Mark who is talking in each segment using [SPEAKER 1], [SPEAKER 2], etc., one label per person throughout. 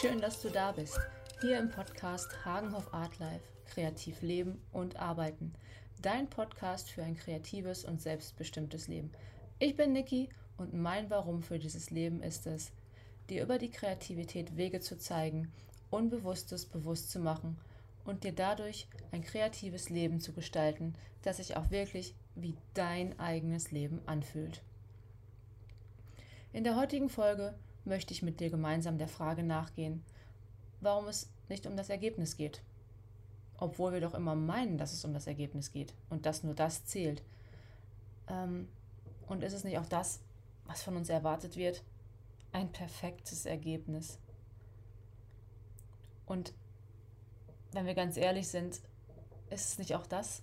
[SPEAKER 1] schön, dass du da bist. Hier im Podcast Hagenhof Art Life. Kreativ leben und arbeiten. Dein Podcast für ein kreatives und selbstbestimmtes Leben. Ich bin Niki und mein Warum für dieses Leben ist es, dir über die Kreativität Wege zu zeigen, Unbewusstes bewusst zu machen und dir dadurch ein kreatives Leben zu gestalten, das sich auch wirklich wie dein eigenes Leben anfühlt. In der heutigen Folge möchte ich mit dir gemeinsam der Frage nachgehen, warum es nicht um das Ergebnis geht. Obwohl wir doch immer meinen, dass es um das Ergebnis geht und dass nur das zählt. Ähm, und ist es nicht auch das, was von uns erwartet wird? Ein perfektes Ergebnis. Und wenn wir ganz ehrlich sind, ist es nicht auch das,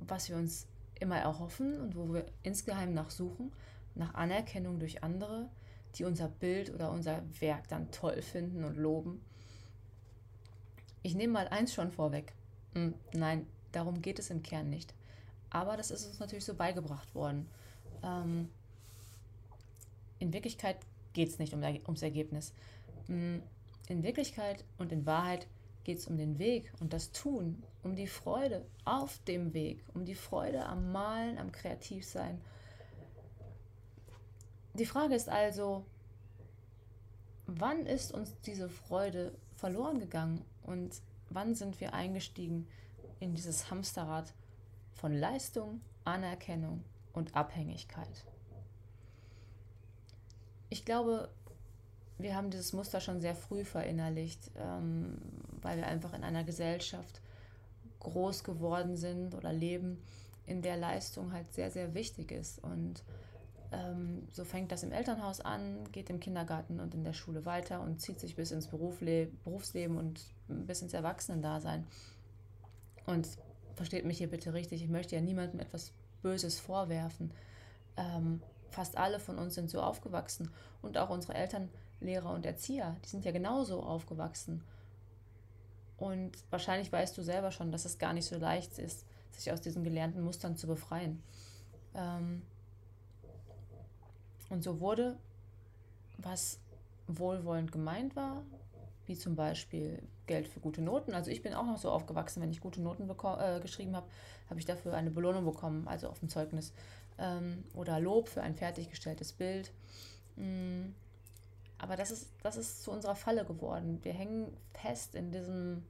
[SPEAKER 1] was wir uns immer erhoffen und wo wir insgeheim nachsuchen, nach Anerkennung durch andere, die unser Bild oder unser Werk dann toll finden und loben. Ich nehme mal eins schon vorweg. Hm, nein, darum geht es im Kern nicht. Aber das ist uns natürlich so beigebracht worden. Ähm, in Wirklichkeit geht es nicht um, ums Ergebnis. Hm, in Wirklichkeit und in Wahrheit geht es um den Weg und das Tun, um die Freude auf dem Weg, um die Freude am Malen, am Kreativsein die Frage ist also, wann ist uns diese Freude verloren gegangen und wann sind wir eingestiegen in dieses Hamsterrad von Leistung, Anerkennung und Abhängigkeit? Ich glaube, wir haben dieses Muster schon sehr früh verinnerlicht, ähm, weil wir einfach in einer Gesellschaft groß geworden sind oder leben, in der Leistung halt sehr, sehr wichtig ist. Und ähm, so fängt das im Elternhaus an, geht im Kindergarten und in der Schule weiter und zieht sich bis ins Berufle Berufsleben und bis ins Erwachsenendasein. Und versteht mich hier bitte richtig, ich möchte ja niemandem etwas Böses vorwerfen. Ähm, fast alle von uns sind so aufgewachsen und auch unsere Eltern, Lehrer und Erzieher, die sind ja genauso aufgewachsen. Und wahrscheinlich weißt du selber schon, dass es gar nicht so leicht ist, sich aus diesen gelernten Mustern zu befreien. Ähm, und so wurde, was wohlwollend gemeint war, wie zum Beispiel Geld für gute Noten. Also ich bin auch noch so aufgewachsen, wenn ich gute Noten äh, geschrieben habe, habe ich dafür eine Belohnung bekommen, also auf dem Zeugnis. Ähm, oder Lob für ein fertiggestelltes Bild. Mm. Aber das ist, das ist zu unserer Falle geworden. Wir hängen fest in diesem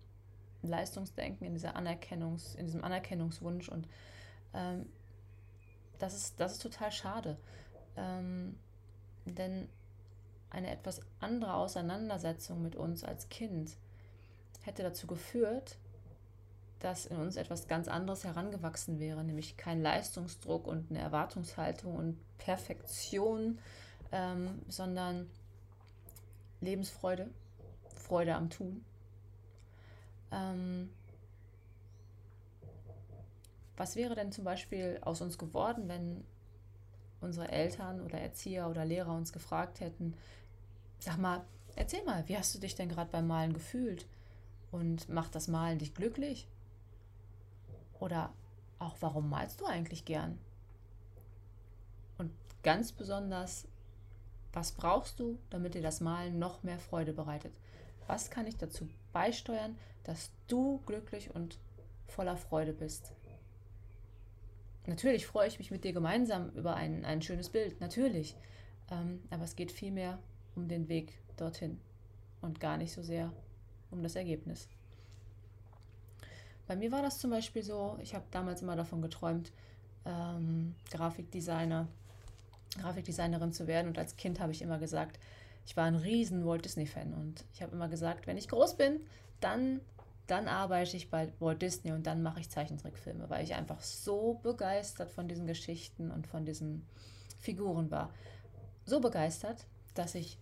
[SPEAKER 1] Leistungsdenken, in dieser Anerkennungs, in diesem Anerkennungswunsch und ähm, das ist, das ist total schade. Ähm, denn eine etwas andere Auseinandersetzung mit uns als Kind hätte dazu geführt, dass in uns etwas ganz anderes herangewachsen wäre, nämlich kein Leistungsdruck und eine Erwartungshaltung und Perfektion, ähm, sondern Lebensfreude, Freude am Tun. Ähm, was wäre denn zum Beispiel aus uns geworden, wenn unsere Eltern oder Erzieher oder Lehrer uns gefragt hätten, sag mal, erzähl mal, wie hast du dich denn gerade beim Malen gefühlt? Und macht das Malen dich glücklich? Oder auch, warum malst du eigentlich gern? Und ganz besonders, was brauchst du, damit dir das Malen noch mehr Freude bereitet? Was kann ich dazu beisteuern, dass du glücklich und voller Freude bist? Natürlich freue ich mich mit dir gemeinsam über ein, ein schönes Bild, natürlich. Ähm, aber es geht vielmehr um den Weg dorthin und gar nicht so sehr um das Ergebnis. Bei mir war das zum Beispiel so, ich habe damals immer davon geträumt, ähm, Grafikdesigner, Grafikdesignerin zu werden. Und als Kind habe ich immer gesagt, ich war ein riesen Walt Disney-Fan. Und ich habe immer gesagt, wenn ich groß bin, dann dann arbeite ich bei Walt Disney und dann mache ich Zeichentrickfilme, weil ich einfach so begeistert von diesen Geschichten und von diesen Figuren war. So begeistert, dass ich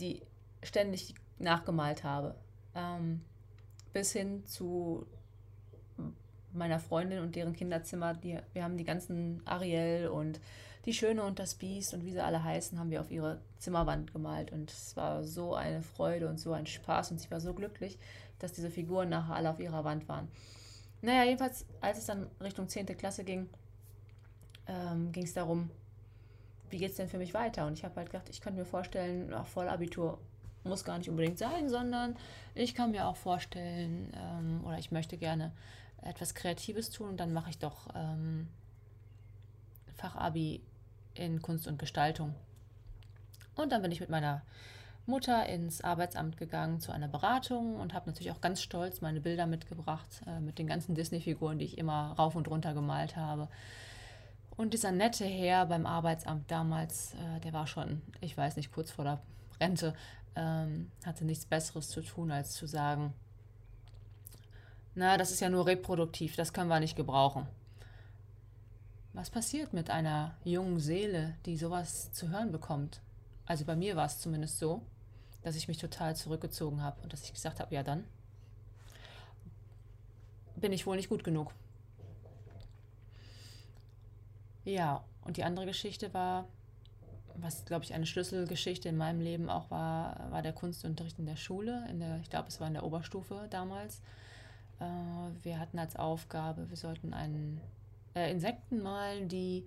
[SPEAKER 1] die ständig nachgemalt habe. Ähm, bis hin zu meiner Freundin und deren Kinderzimmer. Die, wir haben die ganzen Ariel und die Schöne und das Biest und wie sie alle heißen, haben wir auf ihre Zimmerwand gemalt. Und es war so eine Freude und so ein Spaß und sie war so glücklich, dass diese Figuren nachher alle auf ihrer Wand waren. Naja, jedenfalls, als es dann Richtung 10. Klasse ging, ähm, ging es darum, wie geht es denn für mich weiter? Und ich habe halt gedacht, ich könnte mir vorstellen, nach Vollabitur muss gar nicht unbedingt sein, sondern ich kann mir auch vorstellen ähm, oder ich möchte gerne etwas Kreatives tun und dann mache ich doch ähm, Fachabi in Kunst und Gestaltung. Und dann bin ich mit meiner Mutter ins Arbeitsamt gegangen zu einer Beratung und habe natürlich auch ganz stolz meine Bilder mitgebracht äh, mit den ganzen Disney-Figuren, die ich immer rauf und runter gemalt habe. Und dieser nette Herr beim Arbeitsamt damals, äh, der war schon, ich weiß nicht, kurz vor der Rente, ähm, hatte nichts Besseres zu tun, als zu sagen, na, das ist ja nur reproduktiv, das können wir nicht gebrauchen. Was passiert mit einer jungen Seele, die sowas zu hören bekommt? Also bei mir war es zumindest so, dass ich mich total zurückgezogen habe und dass ich gesagt habe, ja dann bin ich wohl nicht gut genug. Ja, und die andere Geschichte war, was glaube ich eine Schlüsselgeschichte in meinem Leben auch war, war der Kunstunterricht in der Schule. In der, ich glaube, es war in der Oberstufe damals. Äh, wir hatten als Aufgabe, wir sollten einen äh, Insekten malen, die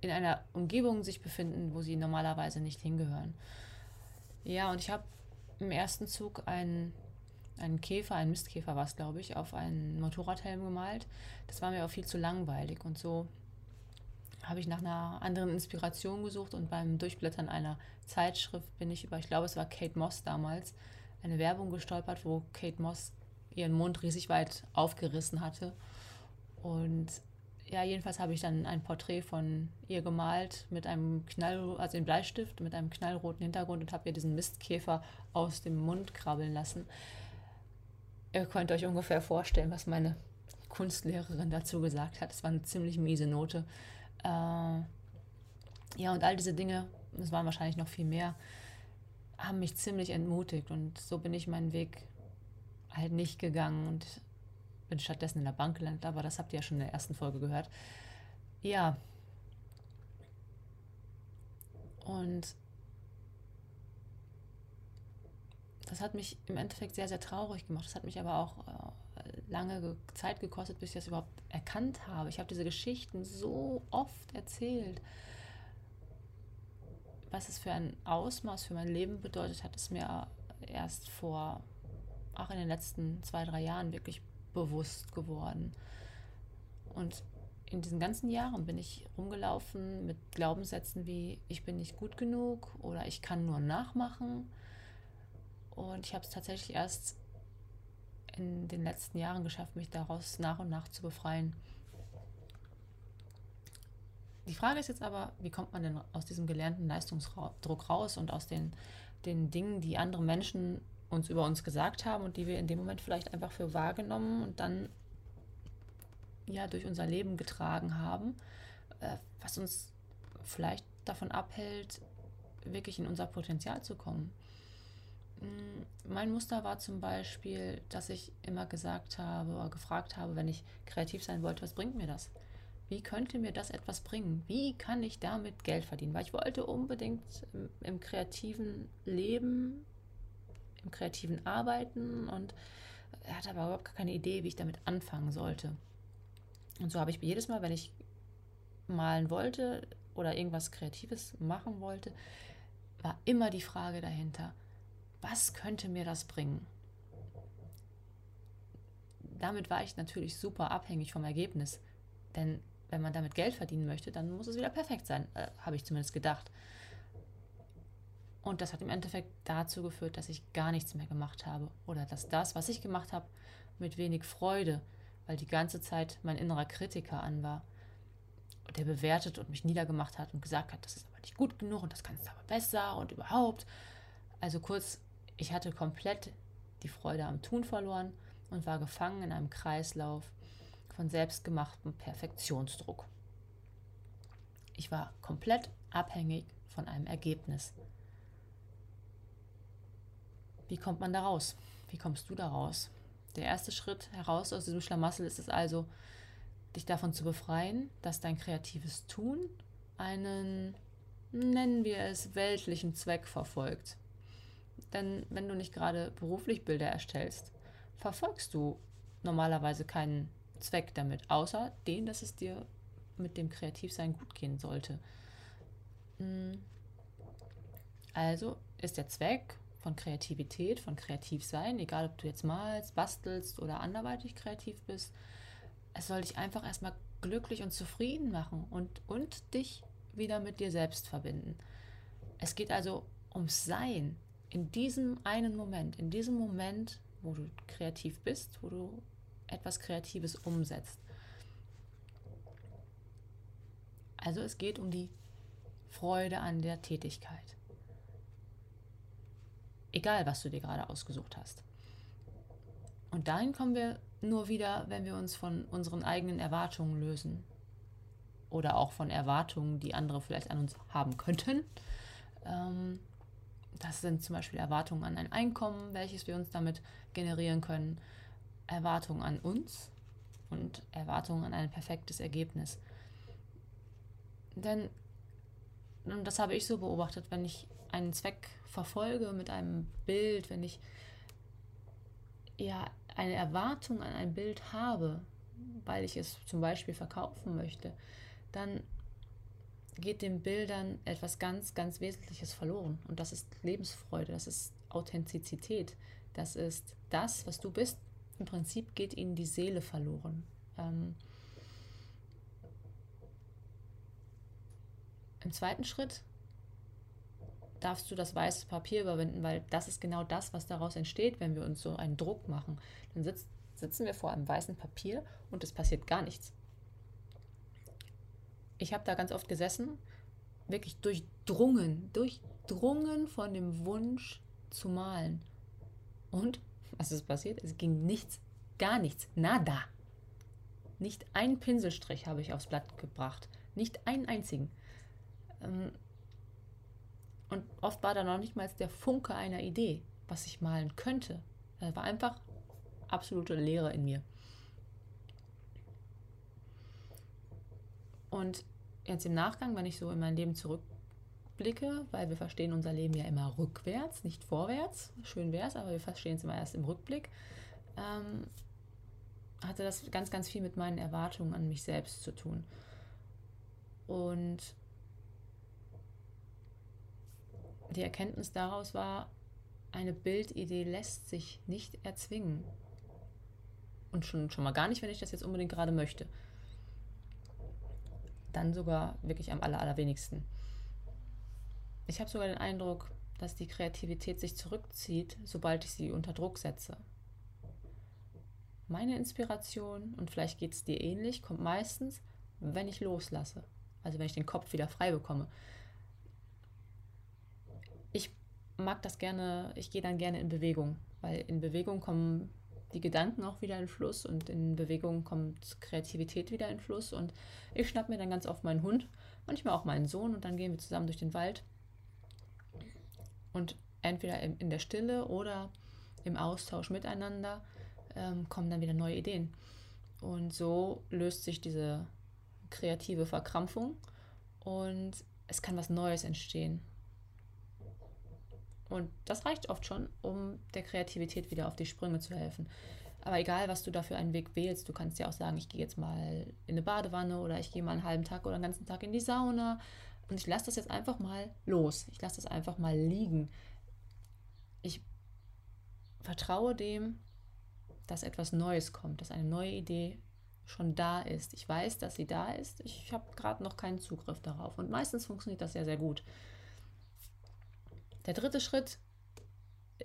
[SPEAKER 1] in einer Umgebung sich befinden, wo sie normalerweise nicht hingehören. Ja, und ich habe im ersten Zug einen, einen Käfer, einen Mistkäfer war es, glaube ich, auf einen Motorradhelm gemalt. Das war mir auch viel zu langweilig und so habe ich nach einer anderen Inspiration gesucht und beim Durchblättern einer Zeitschrift bin ich über, ich glaube, es war Kate Moss damals, eine Werbung gestolpert, wo Kate Moss ihren Mund riesig weit aufgerissen hatte. Und ja, jedenfalls habe ich dann ein Porträt von ihr gemalt mit einem Knall, also in Bleistift, mit einem knallroten Hintergrund und habe ihr diesen Mistkäfer aus dem Mund krabbeln lassen. Ihr könnt euch ungefähr vorstellen, was meine Kunstlehrerin dazu gesagt hat. Es war eine ziemlich miese Note. Äh, ja, und all diese Dinge, es waren wahrscheinlich noch viel mehr, haben mich ziemlich entmutigt und so bin ich meinen Weg halt nicht gegangen und bin stattdessen in der Bank gelandet, aber das habt ihr ja schon in der ersten Folge gehört. Ja. Und das hat mich im Endeffekt sehr, sehr traurig gemacht. Das hat mich aber auch äh, lange Zeit gekostet, bis ich das überhaupt erkannt habe. Ich habe diese Geschichten so oft erzählt. Was es für ein Ausmaß für mein Leben bedeutet, hat es mir erst vor, auch in den letzten zwei, drei Jahren wirklich bewusst geworden. Und in diesen ganzen Jahren bin ich rumgelaufen mit Glaubenssätzen wie ich bin nicht gut genug oder ich kann nur nachmachen. Und ich habe es tatsächlich erst in den letzten Jahren geschafft, mich daraus nach und nach zu befreien. Die Frage ist jetzt aber, wie kommt man denn aus diesem gelernten Leistungsdruck raus und aus den, den Dingen, die andere Menschen uns über uns gesagt haben und die wir in dem Moment vielleicht einfach für wahrgenommen und dann ja durch unser Leben getragen haben, äh, was uns vielleicht davon abhält, wirklich in unser Potenzial zu kommen. Mm, mein Muster war zum Beispiel, dass ich immer gesagt habe oder gefragt habe, wenn ich kreativ sein wollte, was bringt mir das? Wie könnte mir das etwas bringen? Wie kann ich damit Geld verdienen? Weil ich wollte unbedingt im, im kreativen Leben im kreativen Arbeiten und hatte aber überhaupt keine Idee, wie ich damit anfangen sollte. Und so habe ich jedes Mal, wenn ich malen wollte oder irgendwas Kreatives machen wollte, war immer die Frage dahinter, was könnte mir das bringen? Damit war ich natürlich super abhängig vom Ergebnis. Denn wenn man damit Geld verdienen möchte, dann muss es wieder perfekt sein, äh, habe ich zumindest gedacht. Und das hat im Endeffekt dazu geführt, dass ich gar nichts mehr gemacht habe. Oder dass das, was ich gemacht habe, mit wenig Freude, weil die ganze Zeit mein innerer Kritiker an war, der bewertet und mich niedergemacht hat und gesagt hat, das ist aber nicht gut genug und das kannst du aber besser und überhaupt. Also kurz, ich hatte komplett die Freude am Tun verloren und war gefangen in einem Kreislauf von selbstgemachtem Perfektionsdruck. Ich war komplett abhängig von einem Ergebnis. Wie kommt man da raus? Wie kommst du da raus? Der erste Schritt heraus aus diesem Schlamassel ist es also, dich davon zu befreien, dass dein kreatives Tun einen, nennen wir es, weltlichen Zweck verfolgt. Denn wenn du nicht gerade beruflich Bilder erstellst, verfolgst du normalerweise keinen Zweck damit, außer den, dass es dir mit dem Kreativsein gut gehen sollte. Hm. Also ist der Zweck von Kreativität, von Kreativsein, egal ob du jetzt malst, bastelst oder anderweitig kreativ bist. Es soll dich einfach erstmal glücklich und zufrieden machen und, und dich wieder mit dir selbst verbinden. Es geht also ums Sein in diesem einen Moment, in diesem Moment, wo du kreativ bist, wo du etwas Kreatives umsetzt. Also es geht um die Freude an der Tätigkeit. Egal, was du dir gerade ausgesucht hast. Und dahin kommen wir nur wieder, wenn wir uns von unseren eigenen Erwartungen lösen. Oder auch von Erwartungen, die andere vielleicht an uns haben könnten. Ähm, das sind zum Beispiel Erwartungen an ein Einkommen, welches wir uns damit generieren können. Erwartungen an uns und Erwartungen an ein perfektes Ergebnis. Denn, und das habe ich so beobachtet, wenn ich einen Zweck verfolge mit einem Bild, wenn ich ja eine Erwartung an ein Bild habe, weil ich es zum Beispiel verkaufen möchte, dann geht den Bildern etwas ganz, ganz Wesentliches verloren. Und das ist Lebensfreude, das ist Authentizität, das ist das, was du bist. Im Prinzip geht ihnen die Seele verloren. Ähm, Im zweiten Schritt darfst du das weiße Papier überwinden, weil das ist genau das, was daraus entsteht, wenn wir uns so einen Druck machen. Dann sitz, sitzen wir vor einem weißen Papier und es passiert gar nichts. Ich habe da ganz oft gesessen, wirklich durchdrungen, durchdrungen von dem Wunsch zu malen. Und was ist passiert? Es ging nichts, gar nichts, nada. Nicht einen Pinselstrich habe ich aufs Blatt gebracht, nicht einen einzigen. Ähm, und oft war da noch nicht mal der Funke einer Idee, was ich malen könnte. Da war einfach absolute Leere in mir. Und jetzt im Nachgang, wenn ich so in mein Leben zurückblicke, weil wir verstehen unser Leben ja immer rückwärts, nicht vorwärts, schön wäre es, aber wir verstehen es immer erst im Rückblick, ähm, hatte das ganz, ganz viel mit meinen Erwartungen an mich selbst zu tun. Und die Erkenntnis daraus war, eine Bildidee lässt sich nicht erzwingen. Und schon, schon mal gar nicht, wenn ich das jetzt unbedingt gerade möchte. Dann sogar wirklich am aller, allerwenigsten. Ich habe sogar den Eindruck, dass die Kreativität sich zurückzieht, sobald ich sie unter Druck setze. Meine Inspiration, und vielleicht geht es dir ähnlich, kommt meistens, wenn ich loslasse. Also wenn ich den Kopf wieder frei bekomme ich mag das gerne, ich gehe dann gerne in Bewegung, weil in Bewegung kommen die Gedanken auch wieder in Fluss und in Bewegung kommt Kreativität wieder in Fluss und ich schnapp mir dann ganz oft meinen Hund, manchmal auch meinen Sohn und dann gehen wir zusammen durch den Wald und entweder in der Stille oder im Austausch miteinander ähm, kommen dann wieder neue Ideen. Und so löst sich diese kreative Verkrampfung und es kann was Neues entstehen. Und das reicht oft schon, um der Kreativität wieder auf die Sprünge zu helfen. Aber egal, was du da für einen Weg wählst, du kannst ja auch sagen, ich gehe jetzt mal in eine Badewanne oder ich gehe mal einen halben Tag oder einen ganzen Tag in die Sauna und ich lasse das jetzt einfach mal los. Ich lasse das einfach mal liegen. Ich vertraue dem, dass etwas Neues kommt, dass eine neue Idee schon da ist. Ich weiß, dass sie da ist. Ich habe gerade noch keinen Zugriff darauf. Und meistens funktioniert das sehr, sehr gut. Der dritte Schritt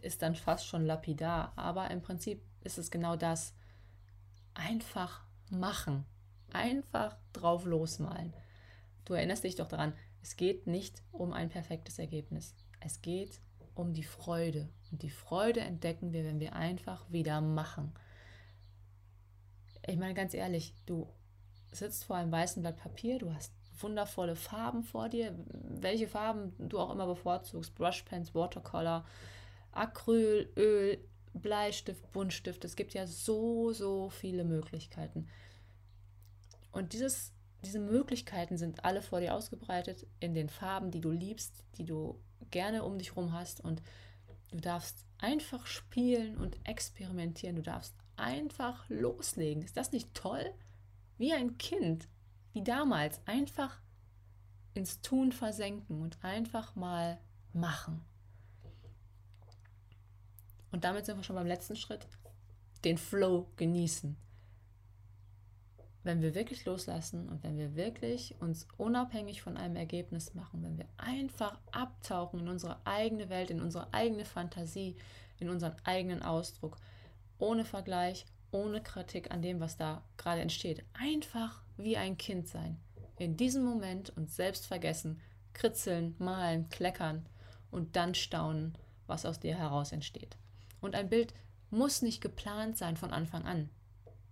[SPEAKER 1] ist dann fast schon lapidar, aber im Prinzip ist es genau das. Einfach machen. Einfach drauf losmalen. Du erinnerst dich doch daran, es geht nicht um ein perfektes Ergebnis. Es geht um die Freude. Und die Freude entdecken wir, wenn wir einfach wieder machen. Ich meine ganz ehrlich, du sitzt vor einem weißen Blatt Papier, du hast wundervolle Farben vor dir, welche Farben du auch immer bevorzugst, Brushpens, Watercolor, Acryl, Öl, Bleistift, Buntstift. Es gibt ja so, so viele Möglichkeiten. Und dieses, diese Möglichkeiten sind alle vor dir ausgebreitet in den Farben, die du liebst, die du gerne um dich herum hast. Und du darfst einfach spielen und experimentieren. Du darfst einfach loslegen. Ist das nicht toll? Wie ein Kind wie damals, einfach ins Tun versenken und einfach mal machen. Und damit sind wir schon beim letzten Schritt. Den Flow genießen. Wenn wir wirklich loslassen und wenn wir wirklich uns unabhängig von einem Ergebnis machen, wenn wir einfach abtauchen in unsere eigene Welt, in unsere eigene Fantasie, in unseren eigenen Ausdruck, ohne Vergleich, ohne Kritik an dem, was da gerade entsteht. Einfach wie ein Kind sein. In diesem Moment uns selbst vergessen, kritzeln, malen, kleckern und dann staunen, was aus dir heraus entsteht. Und ein Bild muss nicht geplant sein von Anfang an.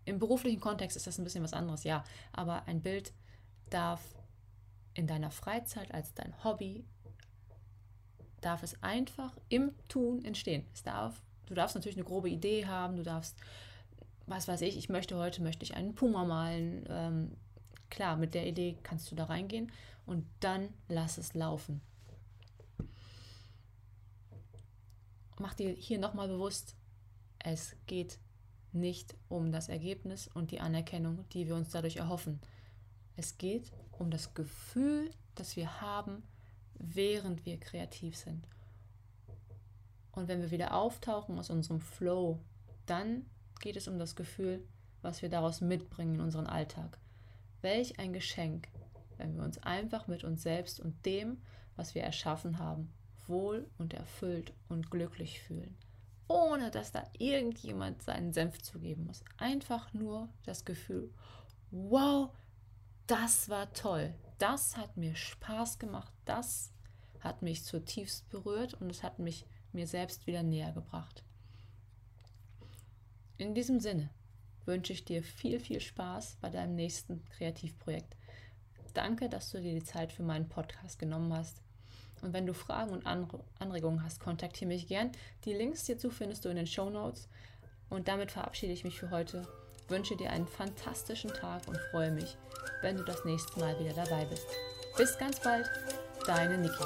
[SPEAKER 1] Im beruflichen Kontext ist das ein bisschen was anderes, ja, aber ein Bild darf in deiner Freizeit als dein Hobby darf es einfach im Tun entstehen. Es darf, du darfst natürlich eine grobe Idee haben, du darfst, was weiß ich, ich möchte heute möchte ich einen Puma malen. Ähm, klar, mit der Idee kannst du da reingehen und dann lass es laufen. Mach dir hier nochmal bewusst, es geht nicht um das Ergebnis und die Anerkennung, die wir uns dadurch erhoffen. Es geht um das Gefühl, das wir haben, während wir kreativ sind. Und wenn wir wieder auftauchen aus unserem Flow, dann geht es um das Gefühl, was wir daraus mitbringen in unseren Alltag. Welch ein Geschenk, wenn wir uns einfach mit uns selbst und dem, was wir erschaffen haben, wohl und erfüllt und glücklich fühlen. Ohne dass da irgendjemand seinen Senf zugeben muss. Einfach nur das Gefühl, wow, das war toll. Das hat mir Spaß gemacht. Das hat mich zutiefst berührt und es hat mich mir selbst wieder näher gebracht. In diesem Sinne wünsche ich dir viel, viel Spaß bei deinem nächsten Kreativprojekt. Danke, dass du dir die Zeit für meinen Podcast genommen hast. Und wenn du Fragen und Anregungen hast, kontaktiere mich gern. Die Links hierzu findest du in den Show Notes. Und damit verabschiede ich mich für heute. Wünsche dir einen fantastischen Tag und freue mich, wenn du das nächste Mal wieder dabei bist. Bis ganz bald, deine Niki.